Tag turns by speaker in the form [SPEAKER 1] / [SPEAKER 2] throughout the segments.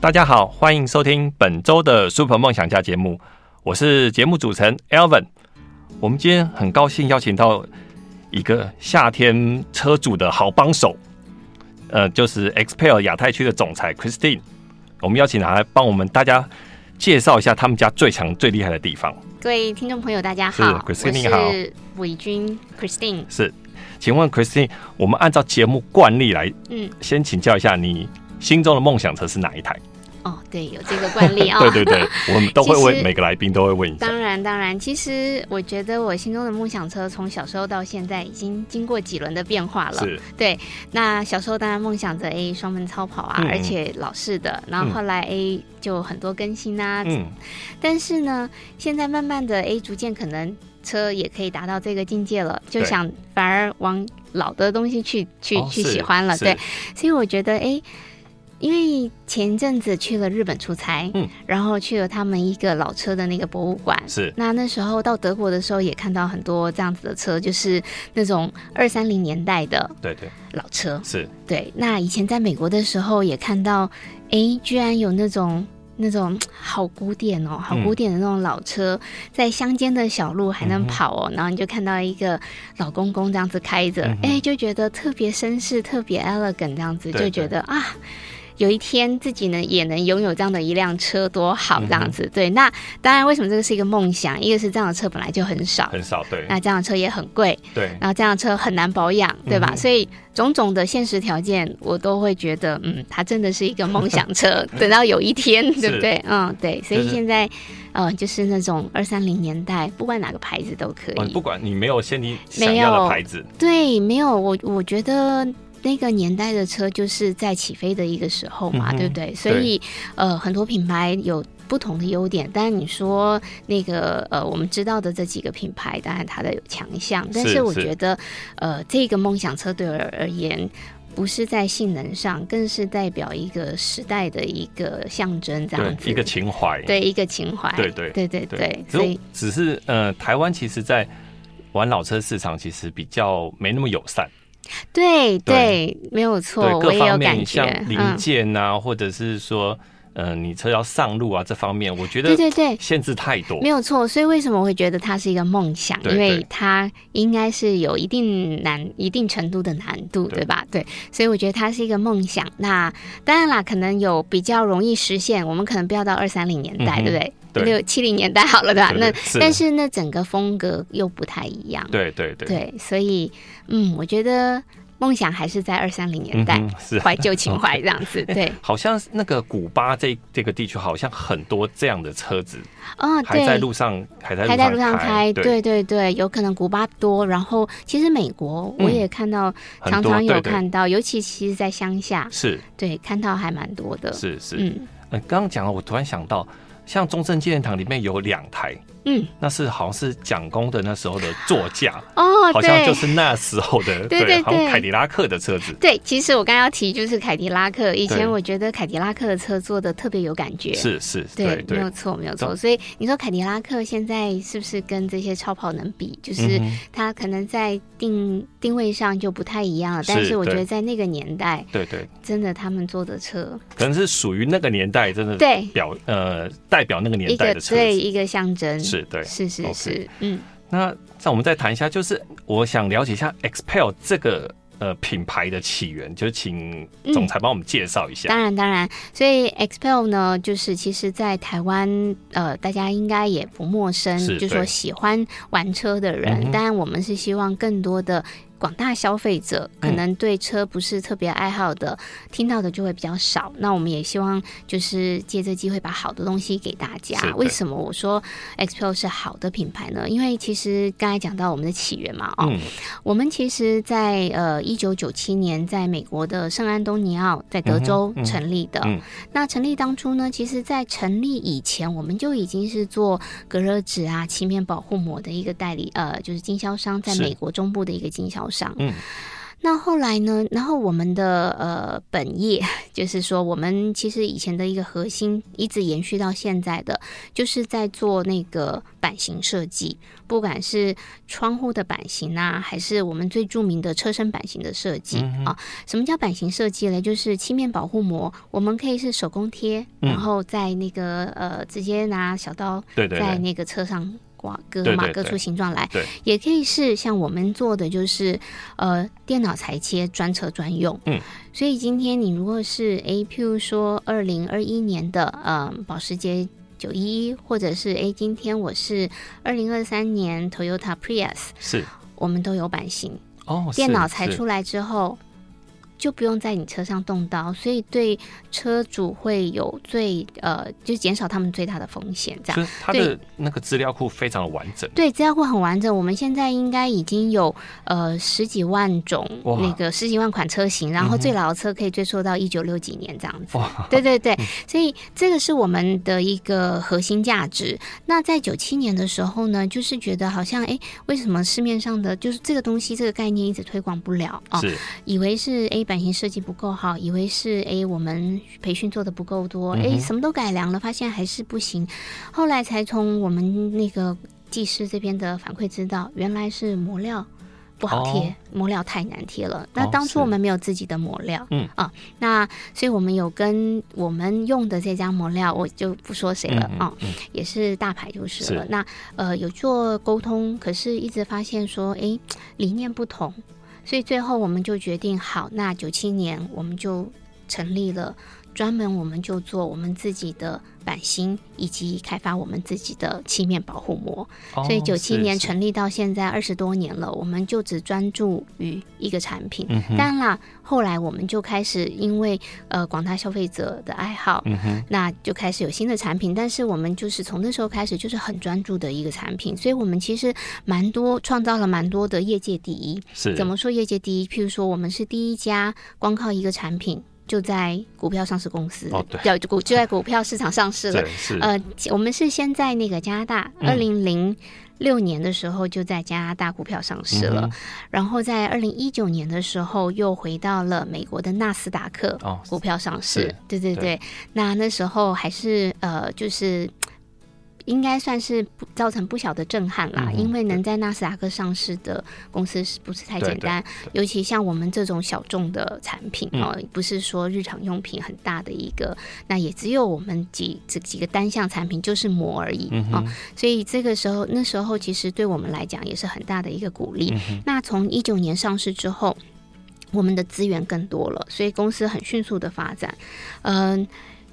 [SPEAKER 1] 大家好，欢迎收听本周的 Super 梦想家节目，我是节目主持人 Alvin。我们今天很高兴邀请到一个夏天车主的好帮手，呃，就是 XPEL 亚太区的总裁 Christine。我们邀请他来帮我们大家介绍一下他们家最强、最厉害的地方。
[SPEAKER 2] 各位听众朋友，大家好，Christine 你好，我是伟君 Christine。
[SPEAKER 1] 是，请问 Christine，我们按照节目惯例来，嗯，先请教一下你。心中的梦想车是哪一台？
[SPEAKER 2] 哦，对，有这个惯例啊、哦。
[SPEAKER 1] 对对对，我们都会 问每个来宾都会问一下。
[SPEAKER 2] 当然当然，其实我觉得我心中的梦想车从小时候到现在已经经过几轮的变化了。是。对，那小时候当然梦想着 A 双门超跑啊，嗯、而且老式的，然后后来 A 就很多更新啊。嗯。但是呢，现在慢慢的 A 逐渐可能车也可以达到这个境界了，就想反而往老的东西去去、哦、去喜欢了。对。所以我觉得 A。因为前阵子去了日本出差，嗯，然后去了他们一个老车的那个博物馆，是。那那时候到德国的时候，也看到很多这样子的车，就是那种二三零年代的，对对，老车。是。对，那以前在美国的时候也看到，哎，居然有那种那种 好古典哦，好古典的那种老车，嗯、在乡间的小路还能跑哦，嗯、然后你就看到一个老公公这样子开着，哎、嗯，就觉得特别绅士，特别 elegant 这样子，就觉得啊。有一天自己呢也能拥有这样的一辆车多好，这样子、嗯、对。那当然，为什么这个是一个梦想？一个是这样的车本来就很少，很少，对。那这样的车也很贵，对。然后这样的车很难保养，对吧？嗯、所以种种的现实条件，我都会觉得，嗯，它真的是一个梦想车。等到有一天，对不对？嗯，对。所以现在，就是、呃，就是那种二三零年代，不管哪个牌子都可以。
[SPEAKER 1] 不管你没有先你想要的牌子，
[SPEAKER 2] 对，没有。我我觉得。那个年代的车就是在起飞的一个时候嘛，嗯、对不对？所以，呃，很多品牌有不同的优点。当然，你说那个呃，我们知道的这几个品牌，当然它的有强项。但是我觉得，呃，这个梦想车对我而言，不是在性能上，更是代表一个时代的一个象征，这样子，
[SPEAKER 1] 一个情怀，
[SPEAKER 2] 对，一个情怀，对对对对对。所以，
[SPEAKER 1] 只是呃，台湾其实，在玩老车市场，其实比较没那么友善。
[SPEAKER 2] 对对，没有错，我也有感觉。
[SPEAKER 1] 像零件啊，嗯、或者是说，呃，你车要上路啊，这方面，我觉得对对对，限制太多，
[SPEAKER 2] 没有错。所以为什么我会觉得它是一个梦想？因为它应该是有一定难、一定程度的难度，对吧？对，所以我觉得它是一个梦想。那当然啦，可能有比较容易实现，我们可能不要到二三零年代，嗯、对不对？六七零年代好了，对吧？那但是那整个风格又不太一样。对对对，对，所以嗯，我觉得梦想还是在二三零年代，是怀旧情怀这样子。对，
[SPEAKER 1] 好像那个古巴这这个地区，好像很多这样的车子哦，还在路上，还在还在路上开。
[SPEAKER 2] 对对对，有可能古巴多，然后其实美国我也看到，常常有看到，尤其其实，在乡下是对看到还蛮多的。是是嗯，
[SPEAKER 1] 刚刚讲了，我突然想到。像中正纪念堂里面有两台。嗯，那是好像是蒋公的那时候的座驾哦，好像就是那时候的 对对对，好像凯迪拉克的车子。
[SPEAKER 2] 对，其实我刚刚要提就是凯迪拉克，以前我觉得凯迪拉克的车做的特别有感觉，是是，对，没有错没有错。所以你说凯迪拉克现在是不是跟这些超跑能比？就是它可能在定定位上就不太一样了，但是我觉得在那个年代，对。对，真的他们做的车。
[SPEAKER 1] 可能是属于那个年代，真的对。表呃代表那个年代的车，
[SPEAKER 2] 对一个象征是。
[SPEAKER 1] 对，
[SPEAKER 2] 是是是，okay. 嗯，
[SPEAKER 1] 那再我们再谈一下，就是我想了解一下 Expel 这个呃品牌的起源，就请总裁帮我们介绍一下。
[SPEAKER 2] 嗯。当然当然，所以 Expel 呢，就是其实在台湾呃，大家应该也不陌生，就是说喜欢玩车的人，当然我们是希望更多的。广大消费者可能对车不是特别爱好的，嗯、听到的就会比较少。那我们也希望就是借这机会把好的东西给大家。为什么我说 XPEL 是好的品牌呢？因为其实刚才讲到我们的起源嘛，哦，嗯、我们其实在呃一九九七年在美国的圣安东尼奥在德州成立的。那成立当初呢，其实在成立以前，我们就已经是做隔热纸啊、漆面保护膜的一个代理，呃，就是经销商，在美国中部的一个经销。上，嗯，那后来呢？然后我们的呃本业 就是说，我们其实以前的一个核心一直延续到现在的，就是在做那个版型设计，不管是窗户的版型啊，还是我们最著名的车身版型的设计、嗯、啊。什么叫版型设计呢？就是漆面保护膜，我们可以是手工贴，嗯、然后在那个呃直接拿小刀在那个车上。挂割嘛，割出形状来，对，也可以是像我们做的，就是呃电脑裁切专车专用。嗯，所以今天你如果是诶，譬如说二零二一年的呃保时捷九一一，或者是诶今天我是二零二三年 Toyota Prius，是，我们都有版型哦，电脑裁出来之后。就不用在你车上动刀，所以对车主会有最呃，就减少他们最大的风险。这样，
[SPEAKER 1] 它的那个资料库非常的完整。
[SPEAKER 2] 对，资料库很完整。我们现在应该已经有呃十几万种那个十几万款车型，然后最老的车可以追溯到一九六几年这样子。哇对对对，所以这个是我们的一个核心价值。那在九七年的时候呢，就是觉得好像哎，为什么市面上的就是这个东西这个概念一直推广不了啊？是以为是哎。版型设计不够好，以为是哎，我们培训做的不够多，哎、嗯，什么都改良了，发现还是不行。后来才从我们那个技师这边的反馈知道，原来是磨料不好贴，哦、膜料太难贴了。那当初我们没有自己的磨料，嗯啊，那所以我们有跟我们用的这家磨料，我就不说谁了啊，也是大牌就是了。是那呃有做沟通，可是一直发现说，哎，理念不同。所以最后我们就决定，好，那九七年我们就成立了。专门我们就做我们自己的版型，以及开发我们自己的漆面保护膜。哦、所以九七年成立到现在二十多年了，我们就只专注于一个产品。嗯、当然啦，后来我们就开始因为呃广大消费者的爱好，嗯、那就开始有新的产品。但是我们就是从那时候开始就是很专注的一个产品，所以我们其实蛮多创造了蛮多的业界第一。是怎么说业界第一？譬如说我们是第一家光靠一个产品。就在股票上市公司，哦，对，股就在股票市场上市了。呃，我们是先在那个加拿大，二零零六年的时候就在加拿大股票上市了，嗯、然后在二零一九年的时候又回到了美国的纳斯达克股票上市。对对，对。那那时候还是呃，就是。应该算是造成不小的震撼啦，嗯、因为能在纳斯达克上市的公司是不是太简单？尤其像我们这种小众的产品哦，嗯、不是说日常用品很大的一个，那也只有我们几这几个单项产品就是膜而已啊。所以这个时候那时候其实对我们来讲也是很大的一个鼓励。嗯、那从一九年上市之后，我们的资源更多了，所以公司很迅速的发展。嗯、呃，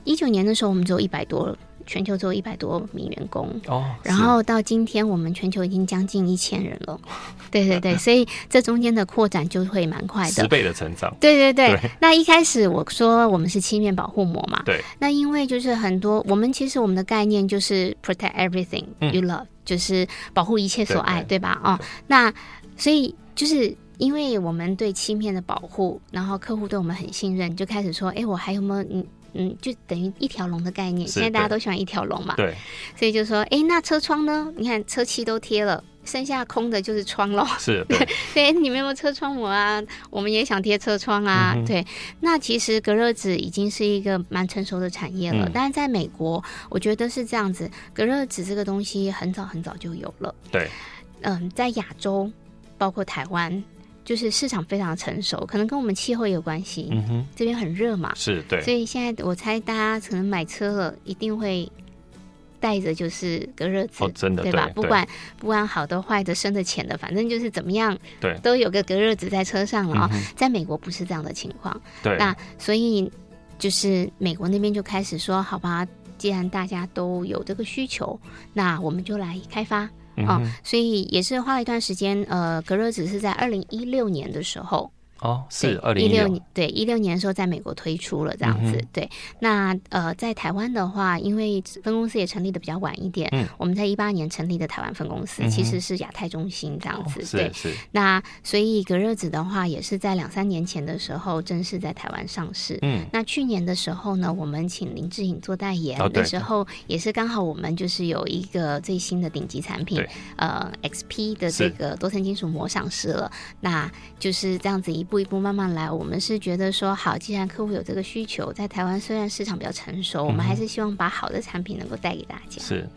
[SPEAKER 2] 一九年的时候我们只有一百多。全球只有一百多名员工。哦，然后到今天我们全球已经将近一千人了，对对对，所以这中间的扩展就会蛮快的，
[SPEAKER 1] 十倍的成长。
[SPEAKER 2] 对对对，对。那一开始我说我们是漆面保护膜嘛，
[SPEAKER 1] 对，
[SPEAKER 2] 那因为就是很多我们其实我们的概念就是 protect everything you love，、嗯、就是保护一切所爱，对，对，对吧？哦，那所以就是因为我们对漆面的保护，然后客户对我们很信任，就开始说，哎，我还有没有嗯？嗯，就等于一条龙的概念。现在大家都喜欢一条龙嘛，对，所以就说，哎，那车窗呢？你看车漆都贴了，剩下空的就是窗喽。是，对，对，你们有没有车窗膜啊？我们也想贴车窗啊。嗯、对，那其实隔热纸已经是一个蛮成熟的产业了，嗯、但是在美国，我觉得是这样子，隔热纸这个东西很早很早就有了。对，嗯，在亚洲，包括台湾。就是市场非常成熟，可能跟我们气候也有关系。嗯哼，这边很热嘛，是对。所以现在我猜大家可能买车了，一定会带着就是隔热纸，哦，真的对吧？对，不管不管好的坏的深的浅的，反正就是怎么样，对，都有个隔热纸在车上了啊。嗯、在美国不是这样的情况，对。那所以就是美国那边就开始说，好吧，既然大家都有这个需求，那我们就来开发。啊、嗯，所以也是花了一段时间。呃，隔热纸是在二零一六年的时候。
[SPEAKER 1] 哦，是二零一六
[SPEAKER 2] 年，对一六年的时候，在美国推出了这样子。嗯、对，那呃，在台湾的话，因为分公司也成立的比较晚一点，嗯，我们在一八年成立的台湾分公司，嗯、其实是亚太中心这样子。哦、对，是。那所以隔热纸的话，也是在两三年前的时候正式在台湾上市。嗯，那去年的时候呢，我们请林志颖做代言的时候，也是刚好我们就是有一个最新的顶级产品，呃，XP 的这个多层金属膜上市了。那就是这样子一。一步一步慢慢来，我们是觉得说好，既然客户有这个需求，在台湾虽然市场比较成熟，嗯、我们还是希望把好的产品能够带给大家。
[SPEAKER 1] 是，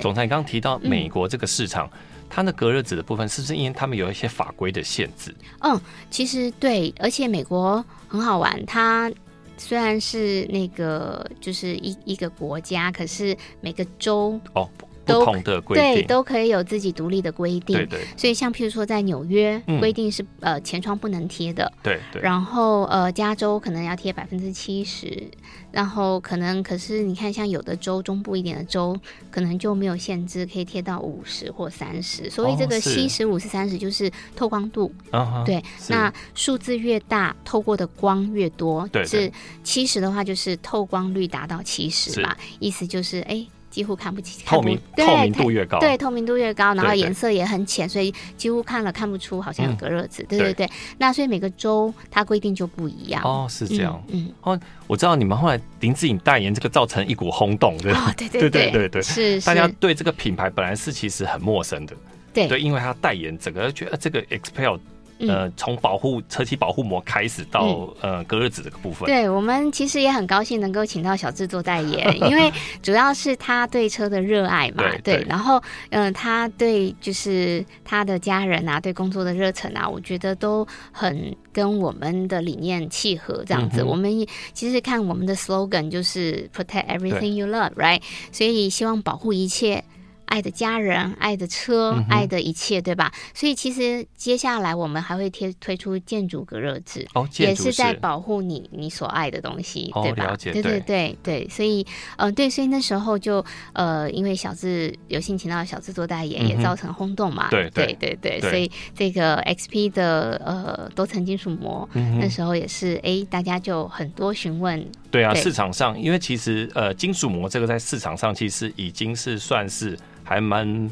[SPEAKER 1] 总裁刚刚提到美国这个市场，嗯、它的隔热纸的部分是不是因为他们有一些法规的限制？
[SPEAKER 2] 嗯，其实对，而且美国很好玩，它虽然是那个就是一一个国家，可是每个州哦。
[SPEAKER 1] 不同的规定，
[SPEAKER 2] 对，都可以有自己独立的规定。
[SPEAKER 1] 对对。
[SPEAKER 2] 所以像譬如说，在纽约规定是、嗯、呃前窗不能贴的。
[SPEAKER 1] 对对。
[SPEAKER 2] 然后呃加州可能要贴百分之七十，然后可能可是你看像有的州中部一点的州可能就没有限制，可以贴到五十或三十。所以这个七十五是三十就是透光度。
[SPEAKER 1] 哦、
[SPEAKER 2] 对。那数字越大，透过的光越多。对，对。是七十的话，就是透光率达到七十嘛？意思就是哎。几乎看不起，
[SPEAKER 1] 透明透明度越高，
[SPEAKER 2] 对，透明度越高，然后颜色也很浅，所以几乎看了看不出好像有隔热纸，对对对。那所以每个州它规定就不一样。
[SPEAKER 1] 哦，是这样，嗯。哦，我知道你们后来林志颖代言这个造成一股轰动，对。
[SPEAKER 2] 对对对对对，是
[SPEAKER 1] 大家对这个品牌本来是其实很陌生的，对。对，因为他代言整个觉得这个 XPEL。呃，从保护车漆保护膜开始到、嗯、呃隔热纸这个部分，
[SPEAKER 2] 对我们其实也很高兴能够请到小志做代言，因为主要是他对车的热爱嘛，对，对，然后嗯、呃，他对就是他的家人啊，对工作的热忱啊，我觉得都很跟我们的理念契合，这样子。嗯、我们其实看我们的 slogan 就是 Protect everything you love，right？所以希望保护一切。爱的家人，爱的车，嗯、爱的一切，对吧？所以其实接下来我们还会贴推出建筑隔热纸，
[SPEAKER 1] 哦，
[SPEAKER 2] 也是在保护你你所爱的东西，
[SPEAKER 1] 哦、
[SPEAKER 2] 对吧？对对对。对，所以呃对，所以那时候就呃，因为小智有幸请到小智做代言，嗯、也造成轰动嘛，
[SPEAKER 1] 对
[SPEAKER 2] 对对对，所以这个 XP 的呃多层金属膜，嗯、那时候也是哎，大家就很多询问。
[SPEAKER 1] 对啊，对。市场上，因为其实呃金属膜这个在市场上其实已经是算是。还蛮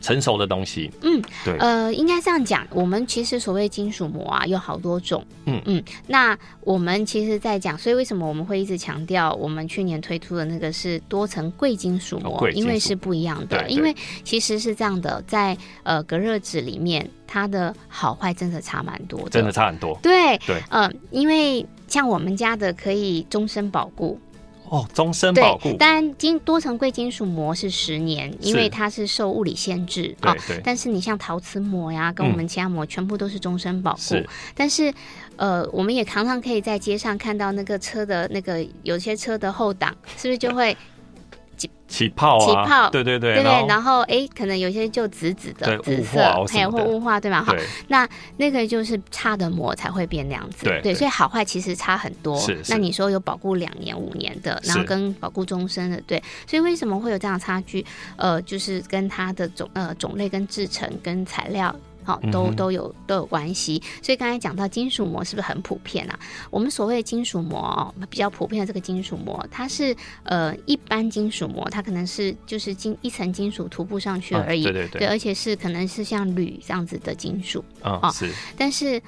[SPEAKER 1] 成熟的东西，
[SPEAKER 2] 嗯，对，呃，应该这样讲，我们其实所谓金属膜啊，有好多种，嗯。嗯，那我们其实，在讲，所以为什么我们会一直强调，我们去年推出的那个是多层贵金属膜，哦、因为是不一样的，因为其实是这样的，在呃隔热纸里面，它的好坏真的差蛮多的，
[SPEAKER 1] 真的差很多，
[SPEAKER 2] 对对，嗯、呃，因为像我们家的可以终身保固。
[SPEAKER 1] 哦，终身保固。
[SPEAKER 2] 当然，金多层贵金属膜是十年，因为它是受物理限制啊。对对。但是你像陶瓷膜呀，跟我们其他膜全部都是终身保固。是。但是，呃，我们也常常可以在街上看到那个车的那个有些车的后挡，是不是就会？
[SPEAKER 1] 起泡啊！
[SPEAKER 2] 起泡，
[SPEAKER 1] 对对对，
[SPEAKER 2] 对对。然后哎，可能有些就紫紫的紫色，还有或雾化，对吧？好，那那个就是差的膜才会变那样子。对，所以好坏其实差很多。是。那你说有保固两年、五年的，然后跟保固终身的，对。所以为什么会有这样差距？呃，就是跟它的种呃种类、跟制成、跟材料。好，都都有都有关系，所以刚才讲到金属膜是不是很普遍啊？我们所谓的金属膜哦，比较普遍的这个金属膜，它是呃一般金属膜，它可能是就是金一层金属涂布上去而已，对对对，对，而且是可能是像铝这样子的金属啊，是。但是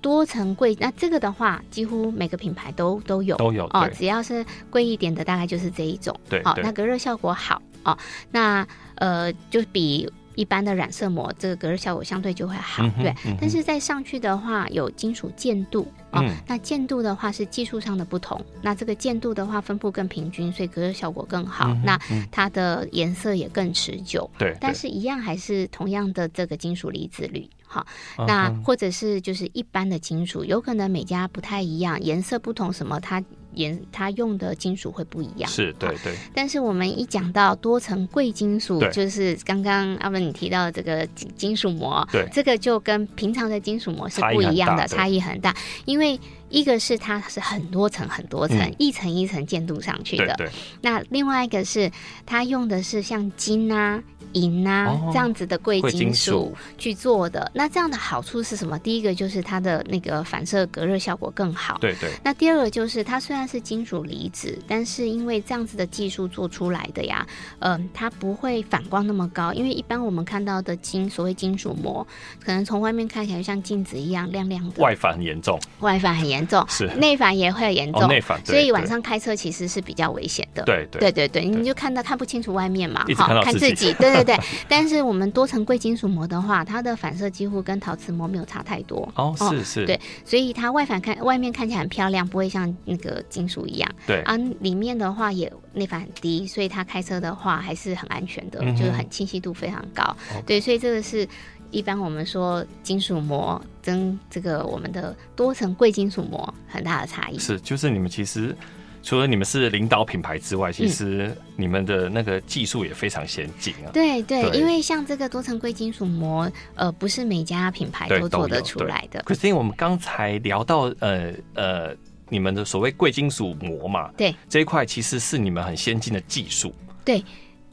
[SPEAKER 2] 多层贵，那这个的话，几乎每个品牌都都有
[SPEAKER 1] 都有哦，
[SPEAKER 2] 只要是贵一点的，大概就是这一种，对，好，那隔热效果好哦，那呃就比。一般的染色膜，这个隔热效果相对就会好，嗯、对。嗯、但是再上去的话，有金属渐度啊、那渐度的话是技术上的不同。那这个渐度的话，分布更平均，所以隔热效果更好。嗯、那它的颜色也更持久。对。但是一样还是同样的这个金属离子率，好。那或者是就是一般的金属，有可能每家不太一样，颜色不同什么它。颜它用的金属会不一样，
[SPEAKER 1] 是对对。
[SPEAKER 2] 但是我们一讲到多层贵金属，就是刚刚阿文你提到的这个金金属膜，对，这个就跟平常的金属膜是不一样的，差异很大。因为一个是它是很多层很多层，嗯、一层一层建筑上去的。
[SPEAKER 1] 对，对。
[SPEAKER 2] 那另外一个是它用的是像金啊、银啊、哦、这样子的贵金属去做的。那这样的好处是什么？第一个就是它的那个反射隔热效果更好。
[SPEAKER 1] 对对。
[SPEAKER 2] 那第二个就是它虽然是金属离子，但是因为这样子的技术做出来的呀，嗯、呃，它不会反光那么高。因为一般我们看到的金，所谓金属膜，可能从外面看起来就像镜子一样亮亮的。
[SPEAKER 1] 外反很严重。
[SPEAKER 2] 外反很严。严重
[SPEAKER 1] 是
[SPEAKER 2] 内反也会严重，
[SPEAKER 1] 内反，
[SPEAKER 2] 所以晚上开车其实是比较危险的。
[SPEAKER 1] 对
[SPEAKER 2] 对对对，你就看到看不清楚外面嘛，
[SPEAKER 1] 哈，
[SPEAKER 2] 看自己。对对对，但是我们多层贵金属膜的话，它的反射几乎跟陶瓷膜没有差太多。
[SPEAKER 1] 哦，是是，
[SPEAKER 2] 对，所以它外反看外面看起来很漂亮，不会像那个金属一样。
[SPEAKER 1] 对
[SPEAKER 2] 啊，里面的话也内反很低，所以它开车的话还是很安全的，就是很清晰度非常高。对，所以这个是。一般我们说金属膜跟这个我们的多层贵金属膜很大的差异
[SPEAKER 1] 是，就是你们其实除了你们是领导品牌之外，其实你们的那个技术也非常先进啊。
[SPEAKER 2] 对对，因为像这个多层贵金属膜，呃，不是每家品牌都做得出来的。
[SPEAKER 1] 可是因为我们刚才聊到呃呃，你们的所谓贵金属膜嘛，
[SPEAKER 2] 对
[SPEAKER 1] 这一块其实是你们很先进的技术。
[SPEAKER 2] 对。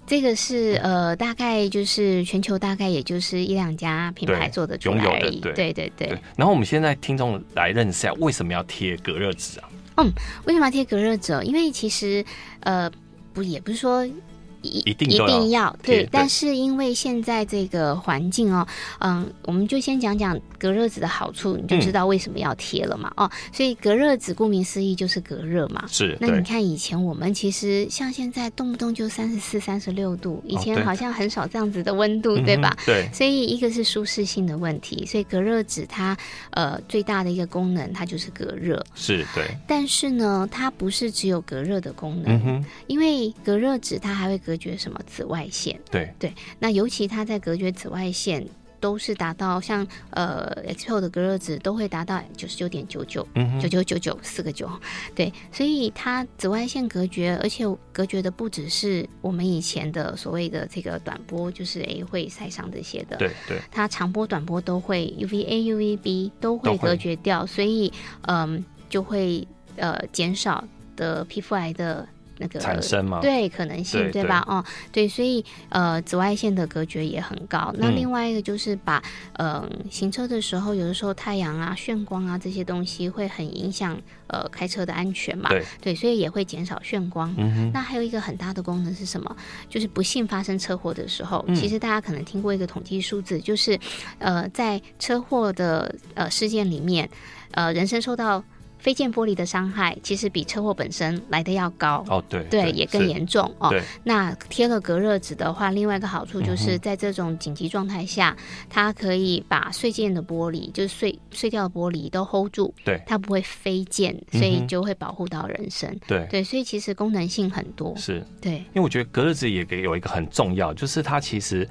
[SPEAKER 2] 这个是呃，大概就是全球大概也就是一两家品牌做的出来而已。对对对，对。
[SPEAKER 1] 然后我们现在听众来认识一下，为什么要贴隔热纸啊？
[SPEAKER 2] 嗯，为什么要贴隔热纸？因为其实呃，不也不是说。
[SPEAKER 1] 一定
[SPEAKER 2] 一定要对，但是因为现在这个环境哦，嗯，我们就先讲讲隔热纸的好处，你就知道为什么要贴了嘛。哦，所以隔热纸顾名思义就是隔热嘛。
[SPEAKER 1] 是。
[SPEAKER 2] 那你看以前我们其实像现在动不动就三十四、三十六度，以前好像很少这样子的温度，对吧？
[SPEAKER 1] 对。
[SPEAKER 2] 所以一个是舒适性的问题，所以隔热纸它呃最大的一个功能它就是隔热。
[SPEAKER 1] 是对。
[SPEAKER 2] 但是呢，它不是只有隔热的功能，因为隔热纸它还会隔。绝什么紫外线？
[SPEAKER 1] 对
[SPEAKER 2] 对，那尤其它在隔绝紫外线，都是达到像呃 XPEL 的隔热值都会达到九十九点九九，九九九九四个九，对，所以它紫外线隔绝，而且隔绝的不只是我们以前的所谓的这个短波，就是诶会晒伤这些的，
[SPEAKER 1] 对对，
[SPEAKER 2] 它长波、短波都会 UVA、UVB 都会隔绝掉，所以嗯、呃、就会呃减少的皮肤癌的。那个
[SPEAKER 1] 产生吗？
[SPEAKER 2] 对，可能性对，对吧？哦，对，所以呃，紫外线的隔绝也很高。那另外一个就是把嗯、呃，行车的时候，有的时候太阳啊、眩光啊这些东西会很影响呃开车的安全嘛。
[SPEAKER 1] 对，
[SPEAKER 2] 对，所以也会减少眩光。那还有一个很大的功能是什么？就是不幸发生车祸的时候，嗯、其实大家可能听过一个统计数字，就是呃，在车祸的呃事件里面，呃，人身受到。飞溅玻璃的伤害其实比车祸本身来的要高
[SPEAKER 1] 哦，
[SPEAKER 2] 对
[SPEAKER 1] 对，
[SPEAKER 2] 也更严重哦。那贴了隔热纸的话，另外一个好处就是在这种紧急状态下，嗯、它可以把碎件的玻璃，就是碎碎掉的玻璃都 hold 住，
[SPEAKER 1] 对，
[SPEAKER 2] 它不会飞溅，所以就会保护到人身。对、
[SPEAKER 1] 嗯、
[SPEAKER 2] 对，所以其实功能性很多。
[SPEAKER 1] 是，
[SPEAKER 2] 对，
[SPEAKER 1] 因为我觉得隔热纸也给有一个很重要，就是它其实。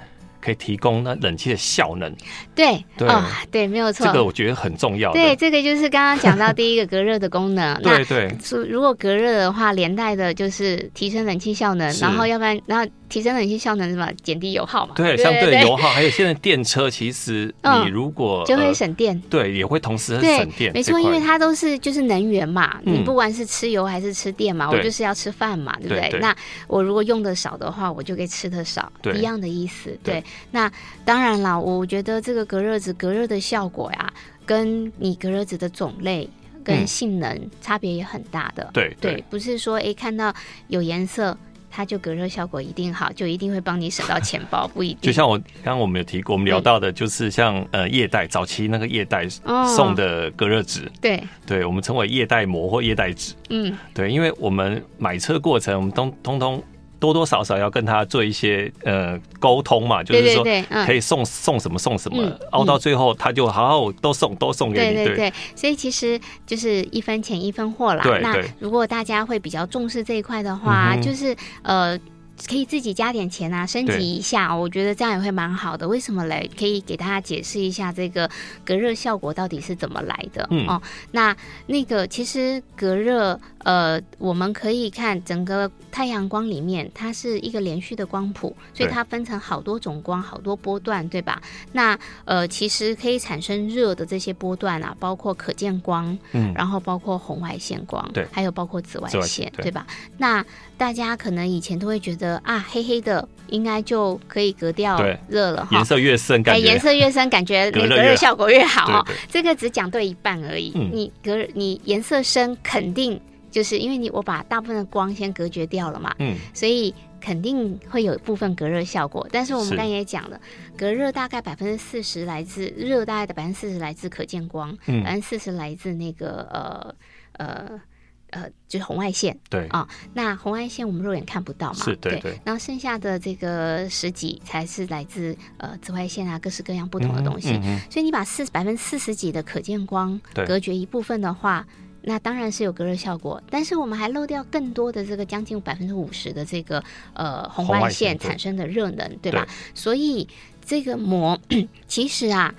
[SPEAKER 1] 可以提供那冷气的效能，
[SPEAKER 2] 对对、哦、对，没有错，
[SPEAKER 1] 这个我觉得很重要。
[SPEAKER 2] 对，这个就是刚刚讲到第一个隔热的功能。
[SPEAKER 1] 对对，
[SPEAKER 2] 如果隔热的话，连带的就是提升冷气效能，然后要不然，然后提升冷气效能什么，减低油耗嘛。
[SPEAKER 1] 对，相对油耗，还有现在电车，其实 你如果、
[SPEAKER 2] 嗯、就会省电、呃，
[SPEAKER 1] 对，也会同时省电。
[SPEAKER 2] 没错，因为它都是就是能源嘛，嗯、你不管是吃油还是吃电嘛，我就是要吃饭嘛，对不对，对，那我如果用的少的话，我就可以吃的少，一样的意思。对，对那当。然了，我觉得这个隔热纸隔热的效果呀，跟你隔热纸的种类跟性能差别也很大的。
[SPEAKER 1] 对，
[SPEAKER 2] 对，不是说诶看到有颜色它就隔热效果一定好，就一定会帮你省到钱包，不一定。
[SPEAKER 1] 就像我刚刚我们有提过，我们聊到的就是像呃液代早期那个液代送的隔热纸，
[SPEAKER 2] 对
[SPEAKER 1] 对，我们称为液代膜或液代纸。嗯，对，因为我们买车过程我们都通通。多多少少要跟他做一些呃沟通嘛，就是说可以送送什么送什么，熬到最后他就好好都送都送给你。
[SPEAKER 2] 对对对，所以其实就是一分钱一分货啦。
[SPEAKER 1] 对，
[SPEAKER 2] 那如果大家会比较重视这一块的话，就是呃。可以自己加点钱啊，升级一下，我觉得这样也会蛮好的。为什么嘞？可以给大家解释一下这个隔热效果到底是怎么来的？嗯、哦，那那个其实隔热呃，我们可以看整个太阳光里面，它是一个连续的光谱，所以它分成好多种光，好多波段，对吧？那呃，其实可以产生热的这些波段啊，包括可见光，嗯，然后包括红外线光，对，还有包括紫外线，对，对吧？那大家可能以前都会觉得啊，黑黑的应该就可以隔掉热了，
[SPEAKER 1] 颜色越深，感觉
[SPEAKER 2] 颜色越深，感觉 那个隔热效果越好。对对对，这个只讲对一半而已。嗯、你隔你颜色深，肯定。就是因为你我把大部分的光先隔绝掉了嘛，嗯，所以肯定会有部分隔热效果。但是我们刚才也讲了，隔热大概百分之四十来自热，大概的百分之四十来自可见光，百分之四十来自那个呃呃呃，就是红外线。对啊，那红外线我们肉眼看不到嘛，是对，对对。然后剩下的这个十几才是来自呃紫外线啊，各式各样不同的东西。嗯嗯、所以你把四百分之四十几的可见光隔绝一部分的话。那当然是有隔热效果，但是我们还漏掉更多的这个将近百分之五十的这个呃红外线产生的热能，对，对吧？对，所以这个膜 其实啊，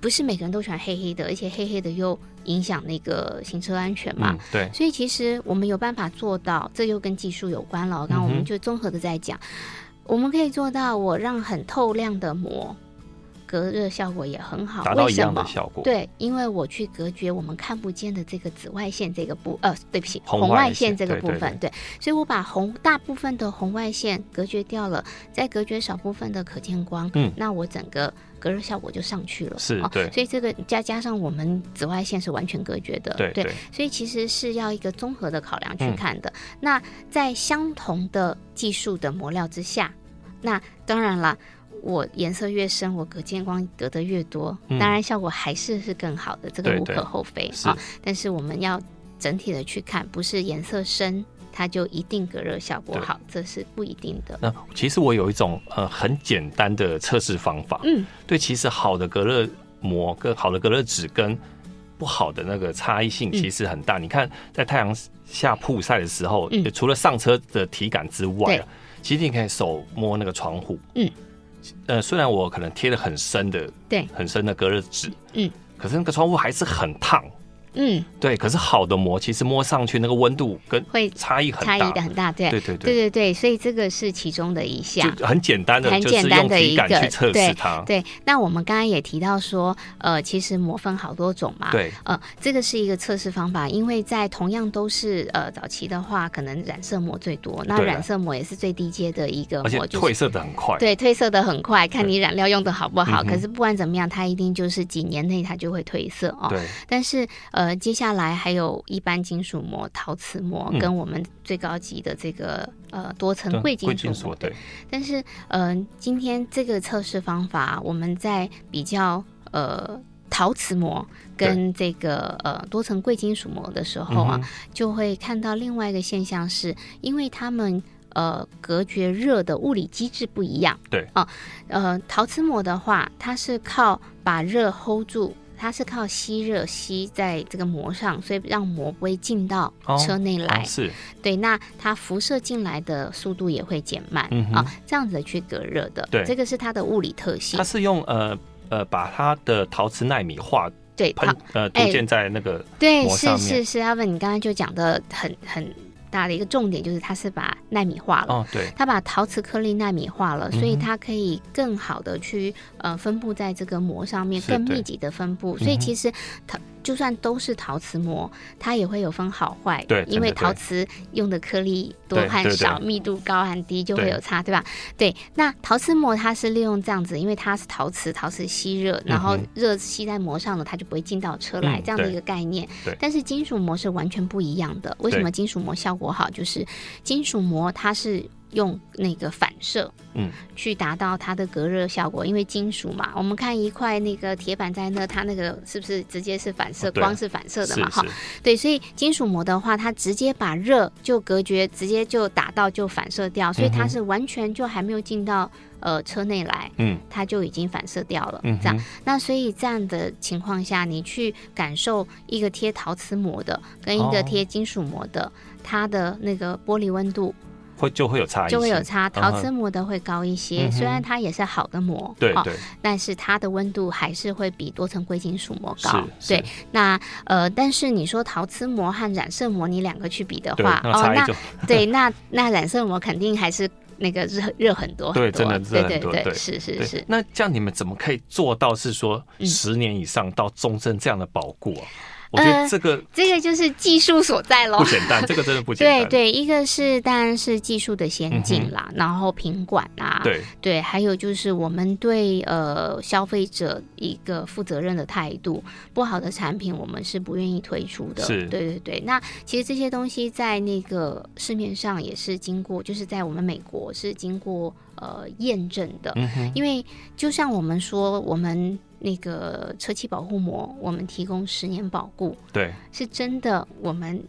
[SPEAKER 2] 不是每个人都喜欢黑黑的，而且黑黑的又影响那个行车安全嘛。嗯、对，所以其实我们有办法做到，这又跟技术有关了。刚刚我们就综合的在讲，嗯、我们可以做到，我让很透亮的膜。隔热效果也很好，
[SPEAKER 1] 达到一样的效果。
[SPEAKER 2] 对，因为我去隔绝我们看不见的这个紫外线这个部，呃，对不起，红外线这个部分，对，对，对，对，所以我把红大部分的红外线隔绝掉了，再隔绝少部分的可见光，嗯，那我整个隔热效果就上去了，是，对，所以这个加加上我们紫外线是完全隔绝的，对，对，对，所以其实是要一个综合的考量去看的。嗯、那在相同的技术的磨料之下，那当然了。我颜色越深，我可见光得的越多，当然效果还是是更好的，嗯、这个无可厚非啊。但是我们要整体的去看，不是颜色深它就一定隔热效果好，这是不一定的。
[SPEAKER 1] 那其实我有一种呃很简单的测试方法，嗯，对，其实好的隔热膜跟好的隔热纸跟不好的那个差异性其实很大。嗯、你看在太阳下曝晒的时候，嗯、除了上车的体感之外啊，其实你可以手摸那个窗户，嗯。呃，虽然我可能贴了很深的，对，很深的隔热纸，嗯，可是那个窗户还是很烫。嗯，对，可是好的膜其实摸上去那个温度跟会差异很大，差异的
[SPEAKER 2] 很大，对，对对对。对对，所以这个是其中的一项，
[SPEAKER 1] 很简单的，很简单的一个去测试它。
[SPEAKER 2] 对，那我们刚刚也提到说，呃，其实膜分好多种嘛，对，呃，这个是一个测试方法，因为在同样都是呃早期的话，可能染色膜最多，那染色膜也是最低阶的一个膜，
[SPEAKER 1] 就褪色的很快，
[SPEAKER 2] 对，褪色的很快，看你染料用的好不好。可是不管怎么样，它一定就是几年内它就会褪色哦。对，但是呃，接下来还有一般金属膜、陶瓷膜，跟我们最高级的这个呃多层贵金属膜。对，但是呃，今天这个测试方法，我们在比较呃陶瓷膜跟这个呃多层贵金属膜的时候啊，就会看到另外一个现象是，因为它们呃隔绝热的物理机制不一样。对啊，呃，陶瓷膜的话，它是靠把热 hold 住。它是靠吸热吸在这个膜上，所以让膜不会进到车内来。哦哦、是，对，那它辐射进来的速度也会减慢啊、嗯哦，这样子去隔热的。对，这个是它的物理特性。
[SPEAKER 1] 它是用呃呃把它的陶瓷纳米化对喷呃涂建在那个膜上面。
[SPEAKER 2] 对，是是是，阿文，你刚刚就讲的很很。大的一个重点就是，它是把纳米化了，哦，对，它把陶瓷颗粒纳米化了，所以它可以更好的去呃分布在这个膜上面，更密集的分布，所以其实它。就算都是陶瓷膜，它也会有分好坏。对，因为陶瓷用的颗粒多和少，密度高和低就会有差，对吧？对。那陶瓷膜它是利用这样子，因为它是陶瓷，陶瓷吸热，然后热吸在膜上了，它就不会进到车来，这样的一个概念。对。但是金属膜是完全不一样的。为什么金属膜效果好？就是金属膜它是。用那个反射，嗯，去达到它的隔热效果。因为金属嘛，我们看一块那个铁板在那，它那个是不是直接是反射？光是反射的嘛，哈，对，所以金属膜的话，它直接把热就隔绝，直接就打到就反射掉，所以它是完全就还没有进到呃车内来，嗯，它就已经反射掉了，嗯，这样。那所以这样的情况下，你去感受一个贴陶瓷膜的跟一个贴金属膜的，它的那个玻璃温度。
[SPEAKER 1] 会就会有差异，
[SPEAKER 2] 就会有差。陶瓷膜的会高一些，嗯、虽然它也是好的膜，
[SPEAKER 1] 对对、哦，
[SPEAKER 2] 但是它的温度还是会比多层贵金属膜高。对，那呃，但是你说陶瓷膜和染色膜，你两个去比的
[SPEAKER 1] 话，
[SPEAKER 2] 哦，那对，那 那染色膜肯定还是那个热热很多，
[SPEAKER 1] 对，真的热很多，
[SPEAKER 2] 对对对，是是是。
[SPEAKER 1] 那这样你们怎么可以做到是说十年以上到终身这样的保固啊？嗯我觉得这个、呃、
[SPEAKER 2] 这个就是技术所在喽，
[SPEAKER 1] 不简单，这个真的不简
[SPEAKER 2] 单。对对，一个是当然是技术的先进啦，嗯、然后品管啊，
[SPEAKER 1] 对
[SPEAKER 2] 对，还有就是我们对呃消费者一个负责任的态度，不好的产品我们是不愿意推出的。
[SPEAKER 1] 是，
[SPEAKER 2] 对对对。那其实这些东西在那个市面上也是经过，就是在我们美国是经过呃验证的，嗯、因为就像我们说我们。那个车漆保护膜，我们提供十年保固，
[SPEAKER 1] 对，
[SPEAKER 2] 是真的。我们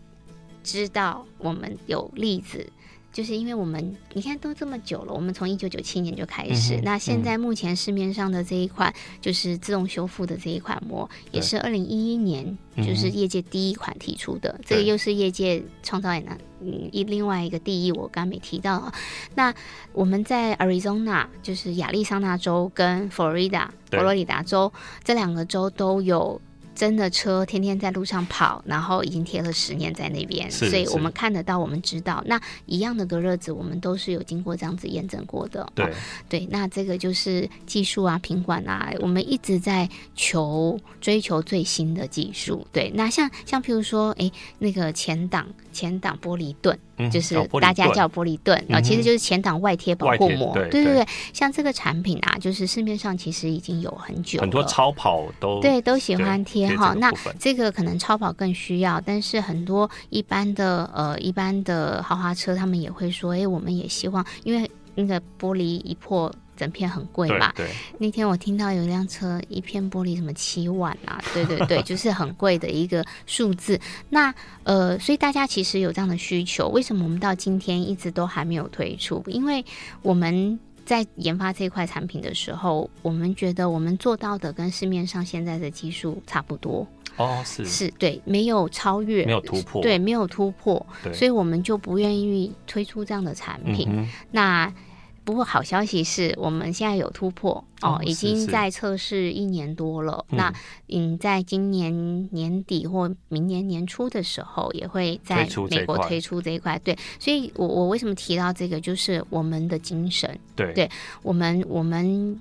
[SPEAKER 2] 知道，我们有例子。就是因为我们你看都这么久了，我们从一九九七年就开始，嗯，那现在目前市面上的这一款就是自动修复的这一款膜，也是二零一一年就是业界第一款提出的，这个又是业界创造也难嗯一另外一个第一，我刚没提到啊。那我们在 Arizona 就是亚利桑那州跟 Florida 佛罗里达州这两个州都有。真的车天天在路上跑，然后已经贴了十年在那边，所以我们看得到，我们知道，那一样的隔热纸，我们都是有经过这样子验证过的。
[SPEAKER 1] 对、
[SPEAKER 2] 哦、对，那这个就是技术啊、品管啊，我们一直在求追求最新的技术。对，那像像譬如说，哎，那个前挡前挡玻璃盾。就是大家叫玻璃盾啊、嗯，其实就是前挡外贴保护膜。对对对，对，像这个产品啊，就是市面上其实已经有很久了，
[SPEAKER 1] 很多超跑都
[SPEAKER 2] 对都喜欢贴哈。那这个可能超跑更需要，但是很多一般的呃一般的豪华车，他们也会说，哎，我们也希望，因为那个玻璃一破。整片很贵嘛？
[SPEAKER 1] 对，对。
[SPEAKER 2] 那天我听到有一辆车一片玻璃什么七万啊？对对对，就是很贵的一个数字。那呃，所以大家其实有这样的需求，为什么我们到今天一直都还没有推出？因为我们在研发这一块产品的时候，我们觉得我们做到的跟市面上现在的技术差不多。
[SPEAKER 1] 哦，是
[SPEAKER 2] 是，对，没有超越，
[SPEAKER 1] 没有突破，
[SPEAKER 2] 对，没有突破，所以我们就不愿意推出这样的产品。嗯、那不过好消息是我们现在有突破哦，哦，已经在测试一年多了。是是那嗯，在今年年底或明年年初的时候，也会在美国推出这一块。对，所以我我为什么提到这个，就是我们的精神。
[SPEAKER 1] 对，
[SPEAKER 2] 对我们我们。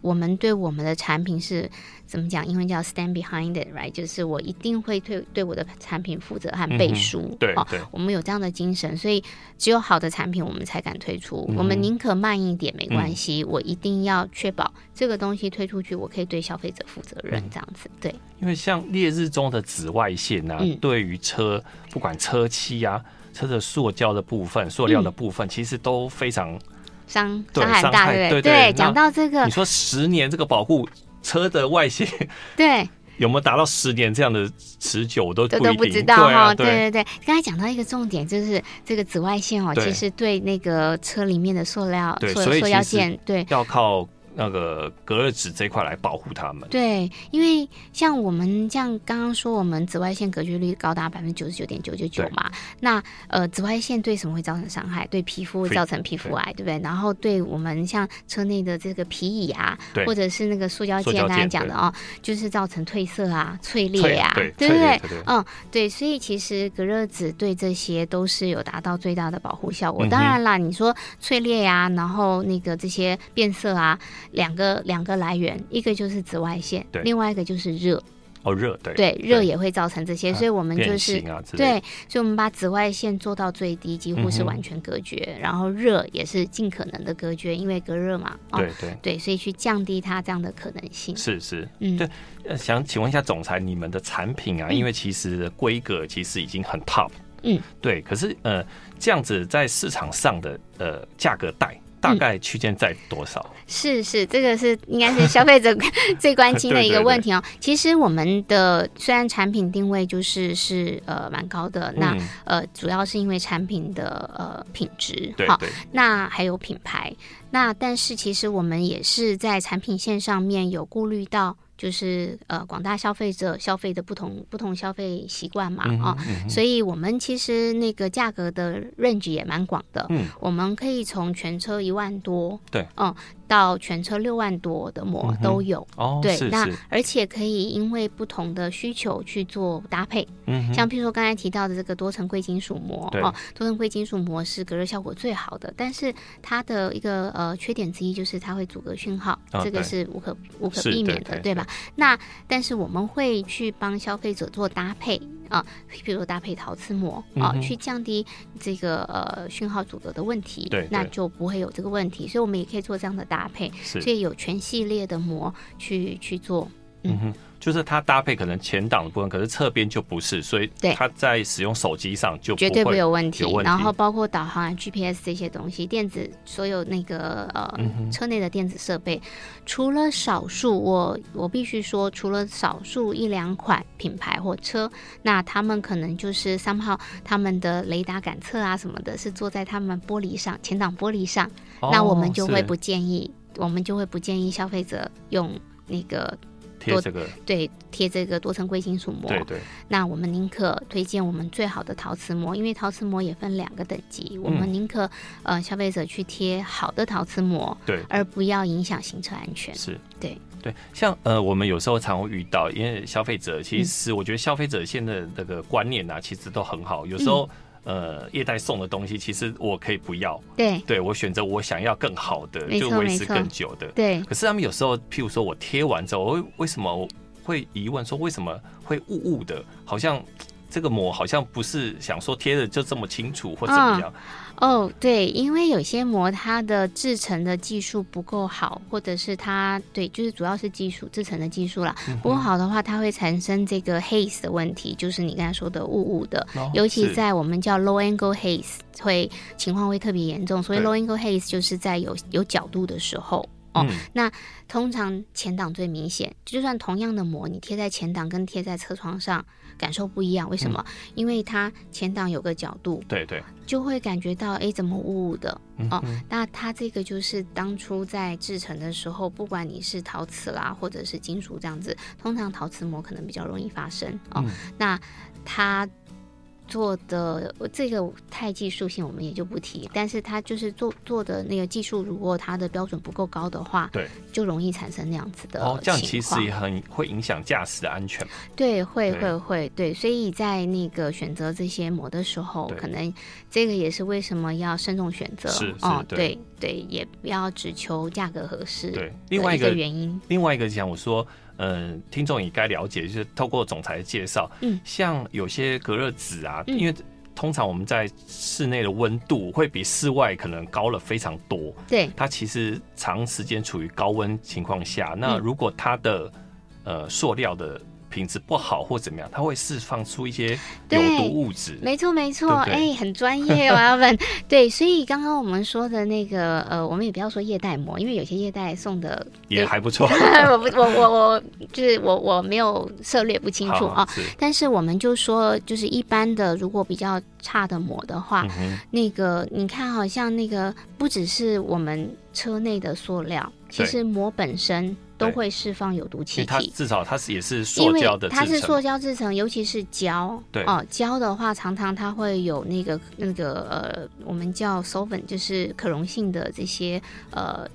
[SPEAKER 2] 我们对我们的产品是怎么讲？英文叫 stand behind it，right？就是我一定会对对我的产品负责和背书。
[SPEAKER 1] 嗯、对，对、哦，
[SPEAKER 2] 我们有这样的精神，所以只有好的产品我们才敢推出。嗯、我们宁可慢一点没关系、嗯，我一定要确保这个东西推出去，我可以对消费者负责任。这样子，对。
[SPEAKER 1] 因为像烈日中的紫外线呢、对于车不管车漆啊、车的塑胶的部分、塑料的部分、嗯，其实都非常。
[SPEAKER 2] 伤伤害很大，对不对？对，讲到这个，
[SPEAKER 1] 你说十年这个保护车的外形，
[SPEAKER 2] 对，
[SPEAKER 1] 有没有达到十年这样的持久，都都不
[SPEAKER 2] 都不知道哈。对对对，刚才讲到一个重点，就是这个紫外线哦，其实对那个车里面的塑料、塑塑料件，对，
[SPEAKER 1] 要靠。那个隔热纸这一块来保护它们。
[SPEAKER 2] 对，因为像我们像刚刚说，我们紫外线隔绝率高达百分之九十九点九九九嘛。那呃，紫外线对什么会造成伤害？对皮肤会造成皮肤癌，对，不对？然后对我们像车内的这个皮椅啊，或者是那个塑胶件，刚才讲的哦，就是造成褪色啊、脆裂啊，对不对？嗯，对。所以其实隔热纸对这些都是有达到最大的保护效果。嗯、当然啦，你说脆裂呀、啊，然后那个这些变色啊。两个两个来源，一个就是紫外线，对，另外一个就是热。
[SPEAKER 1] 哦，热对
[SPEAKER 2] 对，热也会造成这些，所以我们就是、
[SPEAKER 1] 啊、
[SPEAKER 2] 对，所以我们把紫外线做到最低，几乎是完全隔绝，嗯、然后热也是尽可能的隔绝，因为隔热嘛，
[SPEAKER 1] 对对、哦、
[SPEAKER 2] 对，所以去降低它这样的可能性。
[SPEAKER 1] 是是，嗯，对，想请问一下总裁，你们的产品啊，嗯、因为其实规格其实已经很 top，嗯，对，可是呃，这样子在市场上的呃价格带。大概区间在多少？嗯、是
[SPEAKER 2] 是，这个是应该是消费者 最关心的一个问题哦。对对对，其实我们的虽然产品定位就是是呃蛮高的，嗯、那呃主要是因为产品的呃品质好，那还有品牌，那但是其实我们也是在产品线上面有顾虑到。就是呃广大消费者消费的不同不同消费习惯嘛，啊、所以我们其实那个价格的 range 也蛮广的，
[SPEAKER 1] 嗯，
[SPEAKER 2] 我们可以从全车一万多，
[SPEAKER 1] 对，
[SPEAKER 2] 嗯。到全车六万多的膜都有，
[SPEAKER 1] 嗯、哦，
[SPEAKER 2] 对，
[SPEAKER 1] 是是，
[SPEAKER 2] 那而且可以因为不同的需求去做搭配，
[SPEAKER 1] 嗯，
[SPEAKER 2] 像譬如说刚才提到的这个多层贵金属膜，哦，多层贵金属膜是隔热效果最好的，但是它的一个呃缺点之一就是它会阻隔讯号，哦，这个是无可无可避免的，对，对，对。吧？那但是我们会去帮消费者做搭配。啊，比如说搭配陶瓷膜啊，去降低这个呃讯号阻隔的问题，
[SPEAKER 1] 对，
[SPEAKER 2] 那就不会有这个问题。所以我们也可以做这样的搭配，所以有全系列的膜去去做，
[SPEAKER 1] 嗯哼。就是它搭配可能前挡的部分，可是侧边就不是，所以它在使用手机上就
[SPEAKER 2] 绝对没有
[SPEAKER 1] 问题。
[SPEAKER 2] 然后包括导航啊、GPS 这些东西，电子所有那个呃、嗯、车内的电子设备，除了少数，我我必须说，除了少数一两款品牌或车，那他们可能就是 somehow 他们的雷达感测啊什么的，是坐在他们玻璃上前挡玻璃上，哦，那我们就会不建议，我们就会不建议消费者用那个。
[SPEAKER 1] 贴这个
[SPEAKER 2] 对，贴这个多层贵金属膜。
[SPEAKER 1] 对对。
[SPEAKER 2] 那我们宁可推荐我们最好的陶瓷膜，因为陶瓷膜也分两个等级。嗯、我们宁可呃消费者去贴好的陶瓷膜，
[SPEAKER 1] 对，
[SPEAKER 2] 而不要影响行车安全。
[SPEAKER 1] 是，
[SPEAKER 2] 对
[SPEAKER 1] 对。像呃我们有时候常会遇到，因为消费者其实我觉得消费者现在的那个观念啊，其实都很好。有时候。嗯呃，业代送的东西，其实我可以不要。
[SPEAKER 2] 对，
[SPEAKER 1] 对我选择我想要更好的，就维持更久的。
[SPEAKER 2] 对。
[SPEAKER 1] 可是他们有时候，譬如说我贴完之后，我为什么会疑问说，为什么会雾雾的？好像这个膜好像不是想说贴的就这么清楚，或怎么样？嗯
[SPEAKER 2] 哦，对，因为有些膜它的制成的技术不够好，或者是它对，就是主要是技术制成的技术啦，不够好的话，它会产生这个 haze 的问题，就是你刚才说的雾雾的，哦，尤其在我们叫 low angle haze，会情况会特别严重。所以 low angle haze 就是在有有角度的时候。哦、嗯，那通常前挡最明显，就算同样的膜，你贴在前挡跟贴在车窗上感受不一样。为什么？嗯、因为它前挡有个角度，
[SPEAKER 1] 对对，
[SPEAKER 2] 就会感觉到哎，怎么雾雾的？哦、嗯，那它这个就是当初在制成的时候，不管你是陶瓷啦，或者是金属这样子，通常陶瓷膜可能比较容易发生哦、嗯。那它。做的这个太技术性，我们也就不提。但是它就是做做的那个技术，如果它的标准不够高的话，
[SPEAKER 1] 对，
[SPEAKER 2] 就容易产生那样子的。
[SPEAKER 1] 哦，这样其实也很会影响驾驶的安全。
[SPEAKER 2] 对，会会会，对。所以在那个选择这些膜的时候，可能这个也是为什么要慎重选择。
[SPEAKER 1] 是，
[SPEAKER 2] 哦，对对，也不要只求价格合适。
[SPEAKER 1] 对，另外一个
[SPEAKER 2] 原因，
[SPEAKER 1] 另外一个讲我说。嗯，听众也该了解，就是透过总裁的介绍，嗯，像有些隔热纸啊、嗯，因为通常我们在室内的温度会比室外可能高了非常多，
[SPEAKER 2] 对，
[SPEAKER 1] 它其实长时间处于高温情况下，那如果它的、嗯、呃塑料的。品质不好或怎么样，它会释放出一些有毒物质。
[SPEAKER 2] 没错，没错，哎、欸，很专业哦，阿文。对，所以刚刚我们说的那个，呃，我们也不要说液代膜，因为有些液代送的
[SPEAKER 1] 也还不错。
[SPEAKER 2] 我不，我我我就是我我没有涉猎不清楚 啊。但是我们就说，就是一般的，如果比较差的膜的话，嗯、那个你看，好像那个不只是我们车内的塑料，其实膜本身。都会释放有毒气体，它
[SPEAKER 1] 至少它是也是塑胶的，
[SPEAKER 2] 它是塑胶制成，尤其是胶。
[SPEAKER 1] 对
[SPEAKER 2] 哦，胶的话常常它会有那个那个呃，我们叫 solvent，就是可溶性的这些呃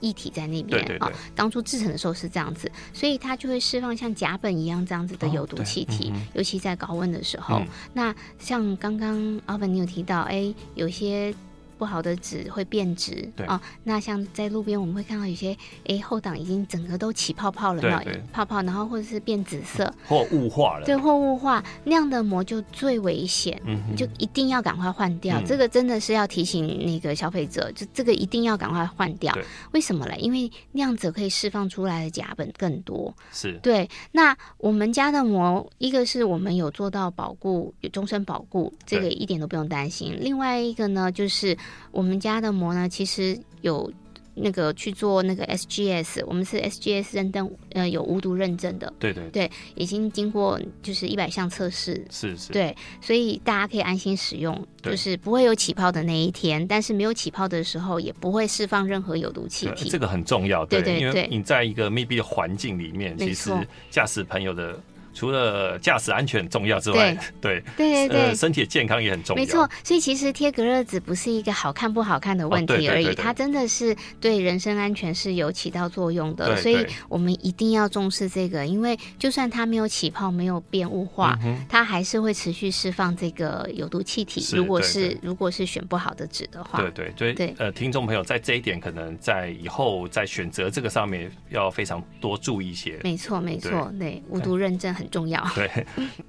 [SPEAKER 2] 液体在那边。
[SPEAKER 1] 对对对。
[SPEAKER 2] 哦，当初制成的时候是这样子，所以它就会释放像甲苯一样这样子的有毒气体，哦嗯，尤其在高温的时候。嗯，那像刚刚阿文你有提到，哎，有些。不好的纸会变质，对啊、哦。那像在路边，我们会看到有些哎后挡已经整个都起泡泡了，对对泡泡，然后或者是变紫色，
[SPEAKER 1] 或雾化了，
[SPEAKER 2] 对，或雾化那样的膜就最危险，嗯，就一定要赶快换掉、嗯。这个真的是要提醒那个消费者，就这个一定要赶快换掉。为什么嘞？因为那样子可以释放出来的甲苯更多。
[SPEAKER 1] 是
[SPEAKER 2] 对。那我们家的膜，一个是我们有做到保固，有终身保固，这个一点都不用担心。另外一个呢，就是。我们家的膜呢，其实有那个去做那个 SGS，我们是 SGS 认证，呃，有无毒认证的。
[SPEAKER 1] 对对
[SPEAKER 2] 对，已经经过就是一百项测试。
[SPEAKER 1] 是是。
[SPEAKER 2] 对，所以大家可以安心使用，就是不会有起泡的那一天，但是没有起泡的时候也不会释放任何有毒气体。
[SPEAKER 1] 这个很重要，对，
[SPEAKER 2] 对对对，
[SPEAKER 1] 因为你在一个密闭的环境里面，其实驾驶朋友的。除了驾驶安全很重要之外，对
[SPEAKER 2] 对对对、呃，
[SPEAKER 1] 身体的健康也很重要。
[SPEAKER 2] 没错，所以其实贴隔热纸不是一个好看不好看的问题而已，它真的是对人身安全是有起到作用的。所以我们一定要重视这个，因为就算它没有起泡、没有变雾化，它还是会持续释放这个有毒气体。如果是如果是选不好的纸的话，
[SPEAKER 1] 对对对对，呃，听众朋友在这一点可能在以后在选择这个上面要非常多注意一些。
[SPEAKER 2] 没错没错，对，无毒认证很。重要
[SPEAKER 1] 对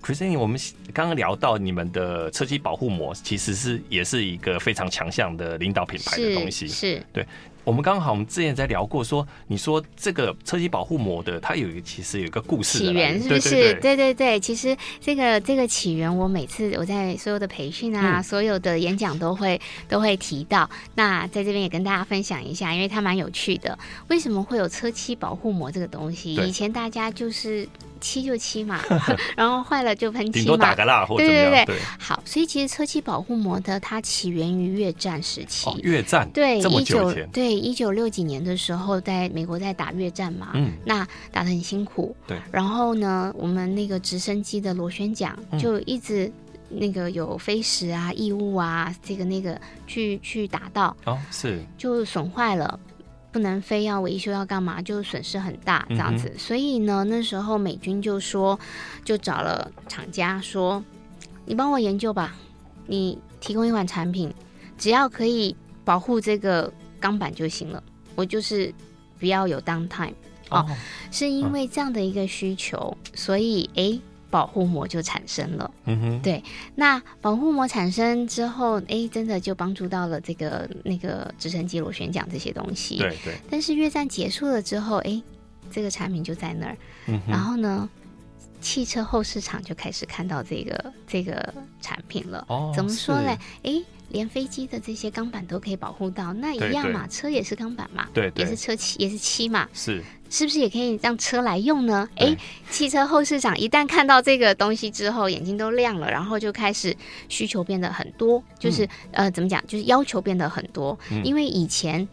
[SPEAKER 1] ，Christine，我们刚刚聊到你们的车机保护膜，其实是也是一个非常强项的领导品牌的东西，
[SPEAKER 2] 是，是
[SPEAKER 1] 对。我们刚好，我们之前在聊过，说你说这个车机保护膜的，它有一个其实有一个故事
[SPEAKER 2] 起源，是不是？对对对，其实这个这个起源，我每次我在所有的培训啊，嗯、所有的演讲都会都会提到。那在这边也跟大家分享一下，因为它蛮有趣的。为什么会有车漆保护膜这个东西？以前大家就是。漆就漆嘛，然后坏了就喷漆嘛，顶多
[SPEAKER 1] 打个蜡或者怎么样。对对对，
[SPEAKER 2] 好，所以其实车漆保护膜的它起源于越战时期。
[SPEAKER 1] 哦、越战
[SPEAKER 2] 对，一九对一九六几年的时候，在美国在打越战嘛，嗯，那打的很辛苦。
[SPEAKER 1] 对，
[SPEAKER 2] 然后呢，我们那个直升机的螺旋桨就一直那个有飞石啊、异物啊，这个那个去去打到
[SPEAKER 1] 哦，是
[SPEAKER 2] 就损坏了。不能非，要维修要干嘛，就损失很大这样子。嗯、所以呢，那时候美军就说，就找了厂家说，你帮我研究吧，你提供一款产品，只要可以保护这个钢板就行了，我就是不要有 downtime 哦，哦。是因为这样的一个需求，嗯、所以哎。保护膜就产生了，嗯哼，对。那保护膜产生之后，哎，真的就帮助到了这个那个直升机螺旋桨这些东西。
[SPEAKER 1] 对对。
[SPEAKER 2] 但是越战结束了之后，哎，这个产品就在那儿。嗯。然后呢，汽车后市场就开始看到这个这个产品了。哦。怎么说嘞？哎。连飞机的这些钢板都可以保护到，那一样嘛，车也是钢板嘛，
[SPEAKER 1] 对，对，
[SPEAKER 2] 也是车漆，也是漆嘛，
[SPEAKER 1] 是，
[SPEAKER 2] 是不是也可以让车来用呢？哎，汽车后市场一旦看到这个东西之后，眼睛都亮了，然后就开始需求变得很多，就是、嗯、呃，怎么讲，就是要求变得很多，嗯、因为以前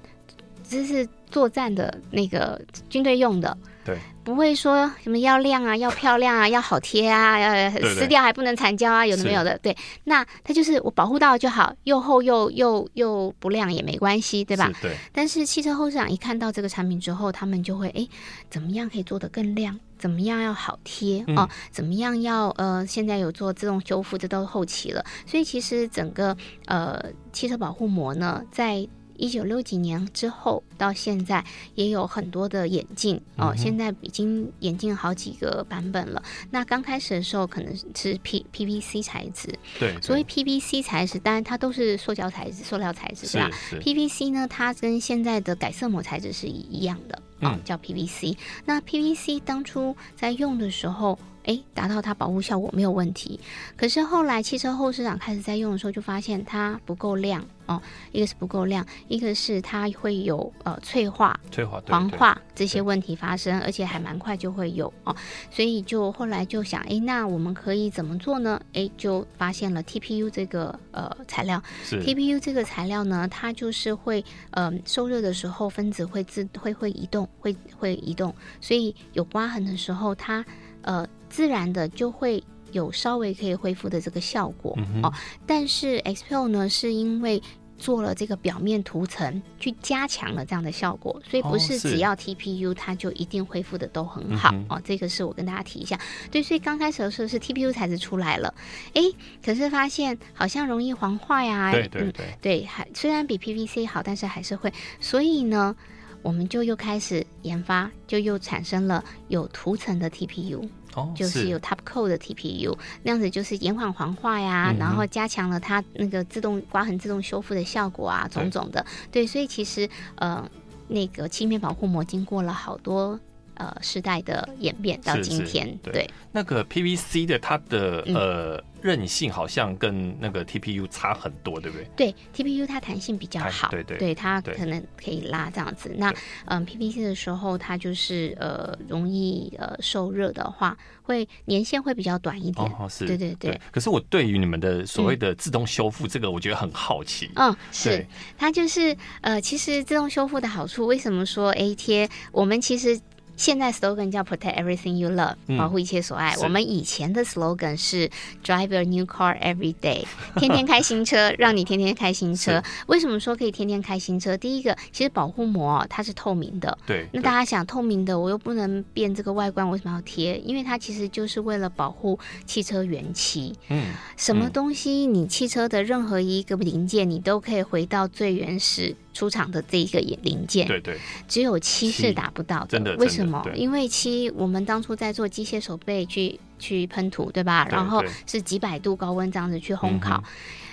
[SPEAKER 2] 这是作战的那个军队用的。
[SPEAKER 1] 对，
[SPEAKER 2] 不会说什么要亮啊，要漂亮啊，要好贴啊，要撕掉还不能残胶啊，有的没有的。对，那它就是我保护到就好，又厚又又又不亮也没关系，对吧？
[SPEAKER 1] 对。
[SPEAKER 2] 但是汽车后市场一看到这个产品之后，他们就会哎，怎么样可以做得更亮？怎么样要好贴、嗯、哦？怎么样要呃？现在有做自动修复，这都后期了。所以其实整个呃汽车保护膜呢，在一九六几年之后到现在也有很多的眼镜哦，现在已经眼镜好几个版本了。那刚开始的时候可能是 P P V C 材质，
[SPEAKER 1] 对，对，
[SPEAKER 2] 所以 P V C 材质当然它都是塑胶材质、塑料材质，对吧 P V C 呢，它跟现在的改色膜材质是一样的，哦，嗯、叫 PVC。那 PVC 当初在用的时候。哎，达到它保护效果没有问题。可是后来汽车后市场开始在用的时候，就发现它不够亮哦。一个是不够亮，一个是它会有呃脆化、
[SPEAKER 1] 脆化、
[SPEAKER 2] 黄化这些问题发生，而且还蛮快就会有哦。所以就后来就想，哎，那我们可以怎么做呢？哎，就发现了 TPU 这个呃材料。TPU 这个材料呢，它就是会呃受热的时候分子会自会会移动，会会移动，所以有刮痕的时候它呃。自然的就会有稍微可以恢复的这个效果、嗯、哦，但是 XPEL 呢，是因为做了这个表面涂层去加强了这样的效果，所以不是只要 TPU 它就一定恢复的都很好、嗯、哦。这个是我跟大家提一下，对，所以刚开始的时候是 TPU 材质出来了，哎，可是发现好像容易黄化呀，
[SPEAKER 1] 对对对，
[SPEAKER 2] 嗯、对，还虽然比 PVC 好，但是还是会，所以呢，我们就又开始研发，就又产生了有涂层的 TPU。就是有 top coat 的 TPU，那样子就是延缓黄化呀，嗯、然后加强了它那个自动刮痕自动修复的效果啊，种种的。对，所以其实呃，那个漆面保护膜经过了好多呃时代的演变到今天。是是对，对，
[SPEAKER 1] 那个 PVC 的它的呃。嗯韧性好像跟那个 TPU 差很多，对不对？
[SPEAKER 2] 对，TPU 它弹性比较好，
[SPEAKER 1] 对对，
[SPEAKER 2] 对它可能可以拉这样子。那嗯，PVC 的时候它就是呃容易呃受热的话，会年限会比较短一点。
[SPEAKER 1] 哦，是，
[SPEAKER 2] 对对对，
[SPEAKER 1] 对。可是我对于你们的所谓的自动修复这个，我觉得很好奇。
[SPEAKER 2] 嗯，是，它就是呃，其实自动修复的好处，为什么说 A 贴？我们其实。现在 slogan 叫 Protect Everything You Love，保护一切所爱。嗯、我们以前的 slogan 是 Drive a new car every day，天天开新车，让你天天开新车。为什么说可以天天开新车？第一个，其实保护膜它是透明的。
[SPEAKER 1] 对。
[SPEAKER 2] 那大家想，透明的我又不能变这个外观，为什么要贴？因为它其实就是为了保护汽车原漆。嗯。什么东西？你汽车的任何一个零件，你都可以回到最原始。出厂的这一个零件，
[SPEAKER 1] 对对，
[SPEAKER 2] 只有七是达不到的。
[SPEAKER 1] 真的，
[SPEAKER 2] 为什么？因为七，我们当初在做机械手背去去喷涂，对吧？然后是几百度高温这样子去烘烤，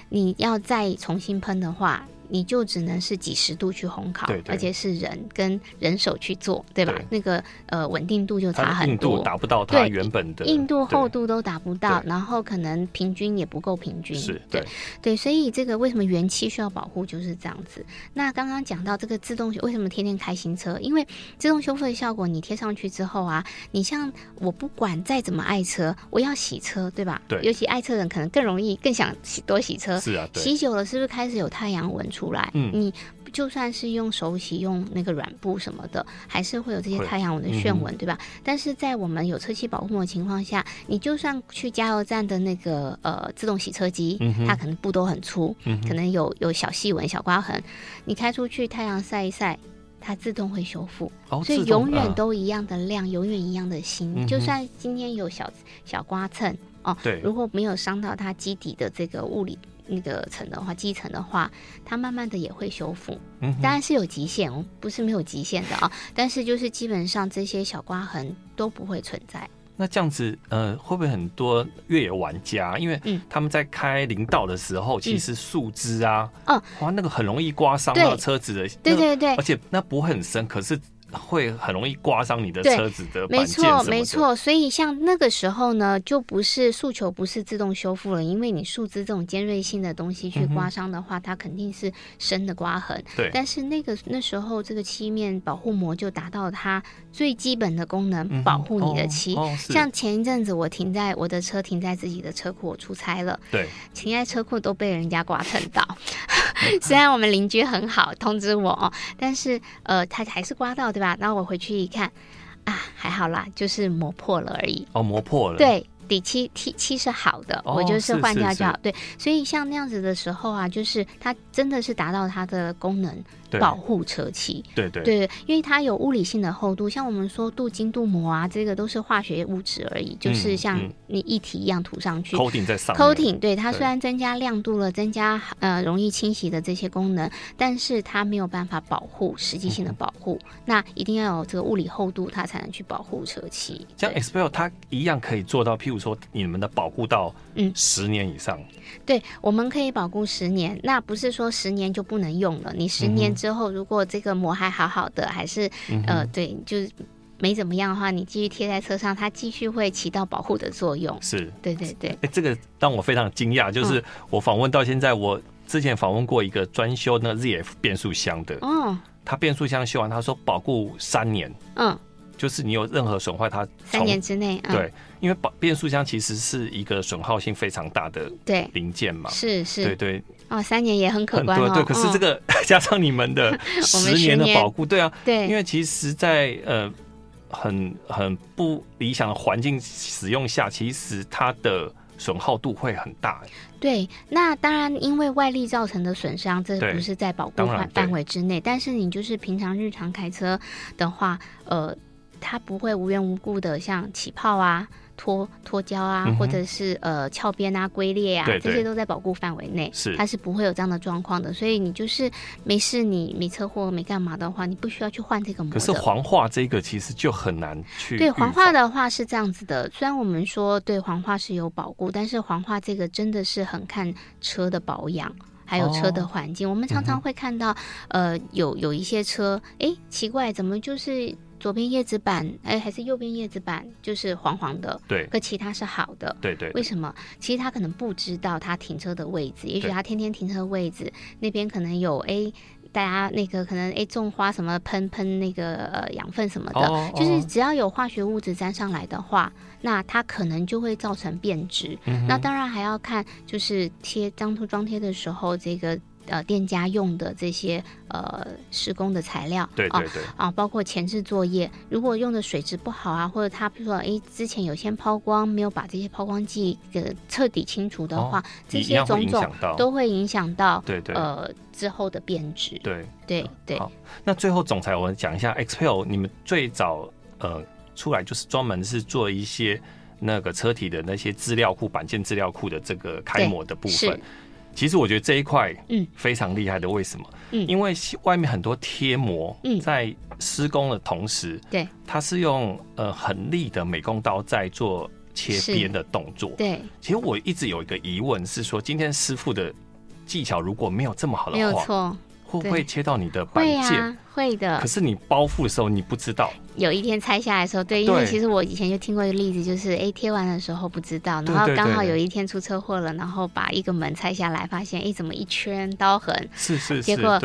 [SPEAKER 2] 你要再重新喷的话。你就只能是几十度去烘烤，对对，而且是人跟人手去做，对吧？对，那个呃稳定度就差很多，
[SPEAKER 1] 硬度达不到它原本的
[SPEAKER 2] 硬度厚度都达不到，然后可能平均也不够平均，
[SPEAKER 1] 是
[SPEAKER 2] 对对，所以这个为什么原漆需要保护就是这样子。那刚刚讲到这个自动为什么天天开新车？因为自动修复的效果，你贴上去之后啊，你像我不管再怎么爱车，我要洗车，对吧？
[SPEAKER 1] 对，
[SPEAKER 2] 尤其爱车人可能更容易更想洗多洗车，
[SPEAKER 1] 是啊，
[SPEAKER 2] 洗久了是不是开始有太阳纹？出来，嗯，你就算是用手洗，用那个软布什么的，还是会有这些太阳纹的炫纹，对吧？但是在我们有车漆保护膜的情况下，你就算去加油站的那个呃自动洗车机，它可能布都很粗，可能有有小细纹、小刮痕，你开出去太阳晒一晒，它自动会修复，所以永远都一样的亮，永远一样的新。就算今天有小小刮蹭哦，对，如果没有伤到它基底的这个物理。那个层的话，基层的话，它慢慢的也会修复。嗯，当然是有极限哦，不是没有极限的啊。但是就是基本上这些小刮痕都不会存在。
[SPEAKER 1] 那这样子，呃，会不会很多越野玩家，因为他们在开林道的时候，嗯、其实树枝啊，嗯，哇，那个很容易刮伤到车子的，
[SPEAKER 2] 对对对，
[SPEAKER 1] 而且那不会很深，可是。会很容易刮伤你的车子的没错
[SPEAKER 2] 没错。所以像那个时候呢，就不是诉求，不是自动修复了，因为你树枝这种尖锐性的东西去刮伤的话，嗯、它肯定是深的刮痕。
[SPEAKER 1] 对。
[SPEAKER 2] 但是那个那时候这个漆面保护膜就达到它最基本的功能，保护你的漆。
[SPEAKER 1] 哦哦、
[SPEAKER 2] 像前一阵子我停在我的车停在自己的车库，我出差了，
[SPEAKER 1] 对，
[SPEAKER 2] 停在车库都被人家刮蹭到。虽然我们邻居很好，通知我哦，但是呃，他还是刮到，对吧？然后我回去一看，啊，还好啦，就是磨破了而已。
[SPEAKER 1] 哦，磨破了。
[SPEAKER 2] 对。底漆漆漆是好的，哦、我就是换掉就好。对，所以像那样子的时候啊，就是它真的是达到它的功能，保护车漆。
[SPEAKER 1] 对对
[SPEAKER 2] 对，因为它有物理性的厚度，像我们说镀金镀膜啊，这个都是化学物质而已，就是像你一体一样涂上去。
[SPEAKER 1] coating、在上面。
[SPEAKER 2] coating 对它虽然增加亮度了，增加呃容易清洗的这些功能，但是它没有办法保护实际性的保护。嗯、那一定要有这个物理厚度，它才能去保护车漆。
[SPEAKER 1] 像 XPEL 它一样可以做到，譬如。说你们的保护到嗯十年以上，
[SPEAKER 2] 嗯，对，我们可以保护十年，那不是说十年就不能用了。你十年之后，如果这个膜还好好的，还是、嗯、呃对，就是没怎么样的话，你继续贴在车上，它继续会起到保护的作用。
[SPEAKER 1] 是，
[SPEAKER 2] 对对对。
[SPEAKER 1] 哎，这个让我非常惊讶，就是我访问到现在，我之前访问过一个专修那个 ZF 变速箱的，嗯，他变速箱修完，他说保护三年，嗯。就是你有任何损坏，它
[SPEAKER 2] 三年之内，
[SPEAKER 1] 对，因为保变速箱其实是一个损耗性非常大的对。零件嘛，
[SPEAKER 2] 是是，
[SPEAKER 1] 对对。
[SPEAKER 2] 哦，三年也很可观哦，
[SPEAKER 1] 对，可是这个 加上你们的 十年的保护，对啊，对，因为其实，在呃很很不理想的环境使用下，其实它的损耗度会很大。
[SPEAKER 2] 对，那当然，因为外力造成的损伤，这不是在保护范范围之内，但是你就是平常日常开车的话，呃。它不会无缘无故的像起泡啊、脱脱胶啊，嗯、或者是呃翘边啊、龟裂啊，这些都在保护范围内，是它是不会有这样的状况的。所以你就是没事，你没车祸、没干嘛的话，你不需要去换这个膜。
[SPEAKER 1] 可是黄化这个其实就很难去。
[SPEAKER 2] 对，黄化的话是这样子的，虽然我们说对黄化是有保护，但是黄化这个真的是很看车的保养。还有车的环境。哦、我们常常会看到，呃，有有一些车，哎，奇怪，怎么就是左边叶子板，哎，还是右边叶子板就是黄黄的？
[SPEAKER 1] 对，
[SPEAKER 2] 可其他是好的。
[SPEAKER 1] 对，对对。
[SPEAKER 2] 为什么？其实他可能不知道他停车的位置，也许他天天停车位置那边可能有哎。大家那个可能哎种花什么喷喷那个呃养分什么的，oh, oh. 就是只要有化学物质沾上来的话，那它可能就会造成变质。Mm hmm. 那当然还要看就是贴当初装贴的时候这个。呃，店家用的这些呃施工的材料，
[SPEAKER 1] 对对对
[SPEAKER 2] 啊，包括前置作业，如果用的水质不好啊，或者他比如说哎之前有先抛光，没有把这些抛光剂给彻底清除的话，哦、这些种种都会影响到
[SPEAKER 1] 对对
[SPEAKER 2] 呃之后的变质。
[SPEAKER 1] 对
[SPEAKER 2] 对对。
[SPEAKER 1] 好，那最后总裁，我们讲一下 XPEL，你们最早呃出来就是专门是做一些那个车体的那些资料库、板件资料库的这个开模的部分。其实我觉得这一块嗯非常厉害的，为什么？嗯，因为外面很多贴膜嗯在施工的同时，对，它是用呃很利的美工刀在做切边的动作。对，其实我一直有一个疑问是说，今天师傅的技巧如果没有这么好的话，没有错。会不会切到你的板件？会啊，
[SPEAKER 2] 会的。
[SPEAKER 1] 可是你包覆的时候，你不知道。
[SPEAKER 2] 有一天拆下来的时候，对，因为其实我以前就听过一个例子，就是哎，贴完的时候不知道，然后刚好有一天出车祸了，然后把一个门拆下来，发现哎，怎么一圈刀痕？
[SPEAKER 1] 是是是。
[SPEAKER 2] 结果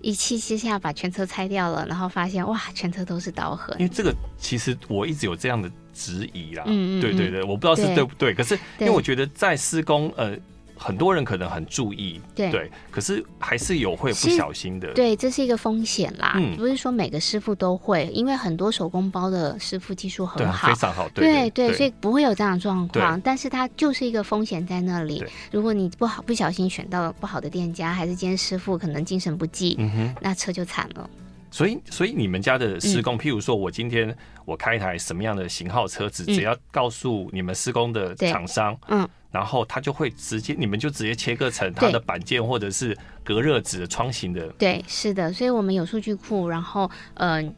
[SPEAKER 2] 一气之下把全车拆掉了，然后发现哇，全车都是刀痕。
[SPEAKER 1] 因为这个其实我一直有这样的质疑啦。嗯嗯。对对对，我不知道是对不对，可是因为我觉得在施工呃。很多人可能很注意，对，对，可是还是有会不小心的，
[SPEAKER 2] 对，这是一个风险啦。嗯，不是说每个师傅都会，因为很多手工包的师傅技术很好，
[SPEAKER 1] 非常好，对
[SPEAKER 2] 对，所以不会有这样的状况。对但是它就是一个风险在那里。如果你不好不小心选到了不好的店家，还是今天师傅可能精神不济，那车就惨了。
[SPEAKER 1] 所以，所以你们家的施工，嗯、譬如说我今天我开一台什么样的型号车子，嗯、只要告诉你们施工的厂商，嗯。然后他就会直接，你们就直接切割成它的板件或者是隔热纸窗型的。
[SPEAKER 2] 对，是的，所以我们有数据库，然后嗯。呃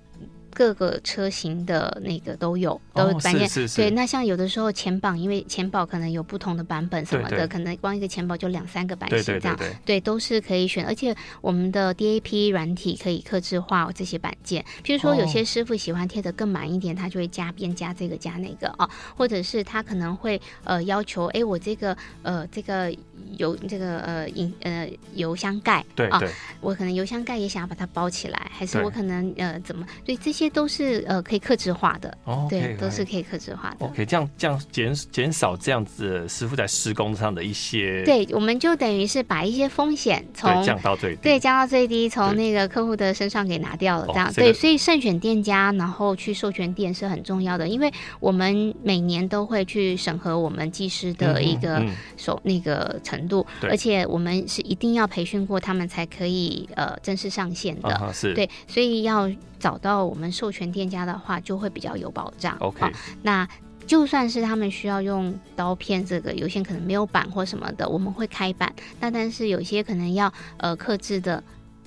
[SPEAKER 2] 各个车型的那个都有，都板件。对，那像有的时候前保，因为前保可能有不同的版本什么的，对对，可能光一个前保就两三个版型这样，对，对，对，对，对，都是可以选。而且我们的 DAP 软体可以客制化这些板件，譬如说有些师傅喜欢贴的更满一点，他就会加边加这个加那个啊，或者是他可能会呃要求，哎，我这个呃这个油这个呃引呃油箱盖，啊，我可能油箱盖也想要把它包起来，还是我可能呃怎么，对这些。这些都是呃可以克制化的，oh, okay, 对，都是可以克制化的。
[SPEAKER 1] OK，这样这样减减少这样子师傅在施工上的一些，
[SPEAKER 2] 对，我们就等于是把一些风险从
[SPEAKER 1] 降到最低，
[SPEAKER 2] 对，降到最低，从那个客户的身上给拿掉了，这样对。所以慎选店家，然后去授权店是很重要的，因为我们每年都会去审核我们技师的一个手那个程度，而且我们是一定要培训过他们才可以呃正式上线的，是对，所以要。找到我们授权店家的话，就会比较有保障。OK，啊，那就算是他们需要用刀片，这个有些可能没有板或什么的，我们会开板。那但是有些可能要呃刻制的。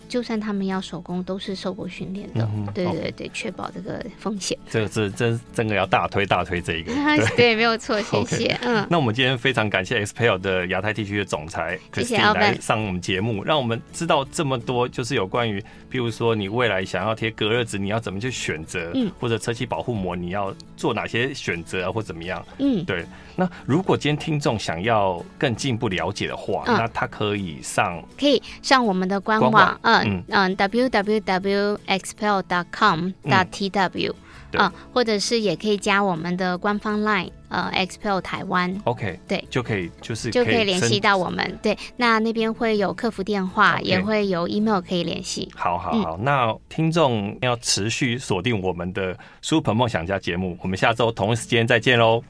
[SPEAKER 2] 就算他们要手工，都是受过训练的。嗯、对对对，确、哦、保这个风险。
[SPEAKER 1] 这个是真真的要大推大推这一个。
[SPEAKER 2] 对，对，没有错，谢谢。嗯，
[SPEAKER 1] 那我们今天非常感谢 XPEL 的亚太地区的总裁 Christine 来上我们节目，让我们知道这么多，就是有关于，譬如说你未来想要贴隔热纸，你要怎么去选择，嗯，或者车漆保护膜，你要做哪些选择啊，或怎么样？嗯，对。那如果今天听众想要更进一步了解的话，嗯、那他可以上
[SPEAKER 2] 可以上我们的官网，嗯嗯，www.xpel.com.tw，嗯，或者是也可以加我们的官方 LINE，呃，XPEL 台湾
[SPEAKER 1] ，OK，
[SPEAKER 2] 对，
[SPEAKER 1] 就可以就是
[SPEAKER 2] 就可以联系到我们，对，那那边会有客服电话也会有 email 可以联系。
[SPEAKER 1] 好好好，嗯、那听众要持续锁定我们的 Super 梦想家节目，我们下周同一时间再见喽。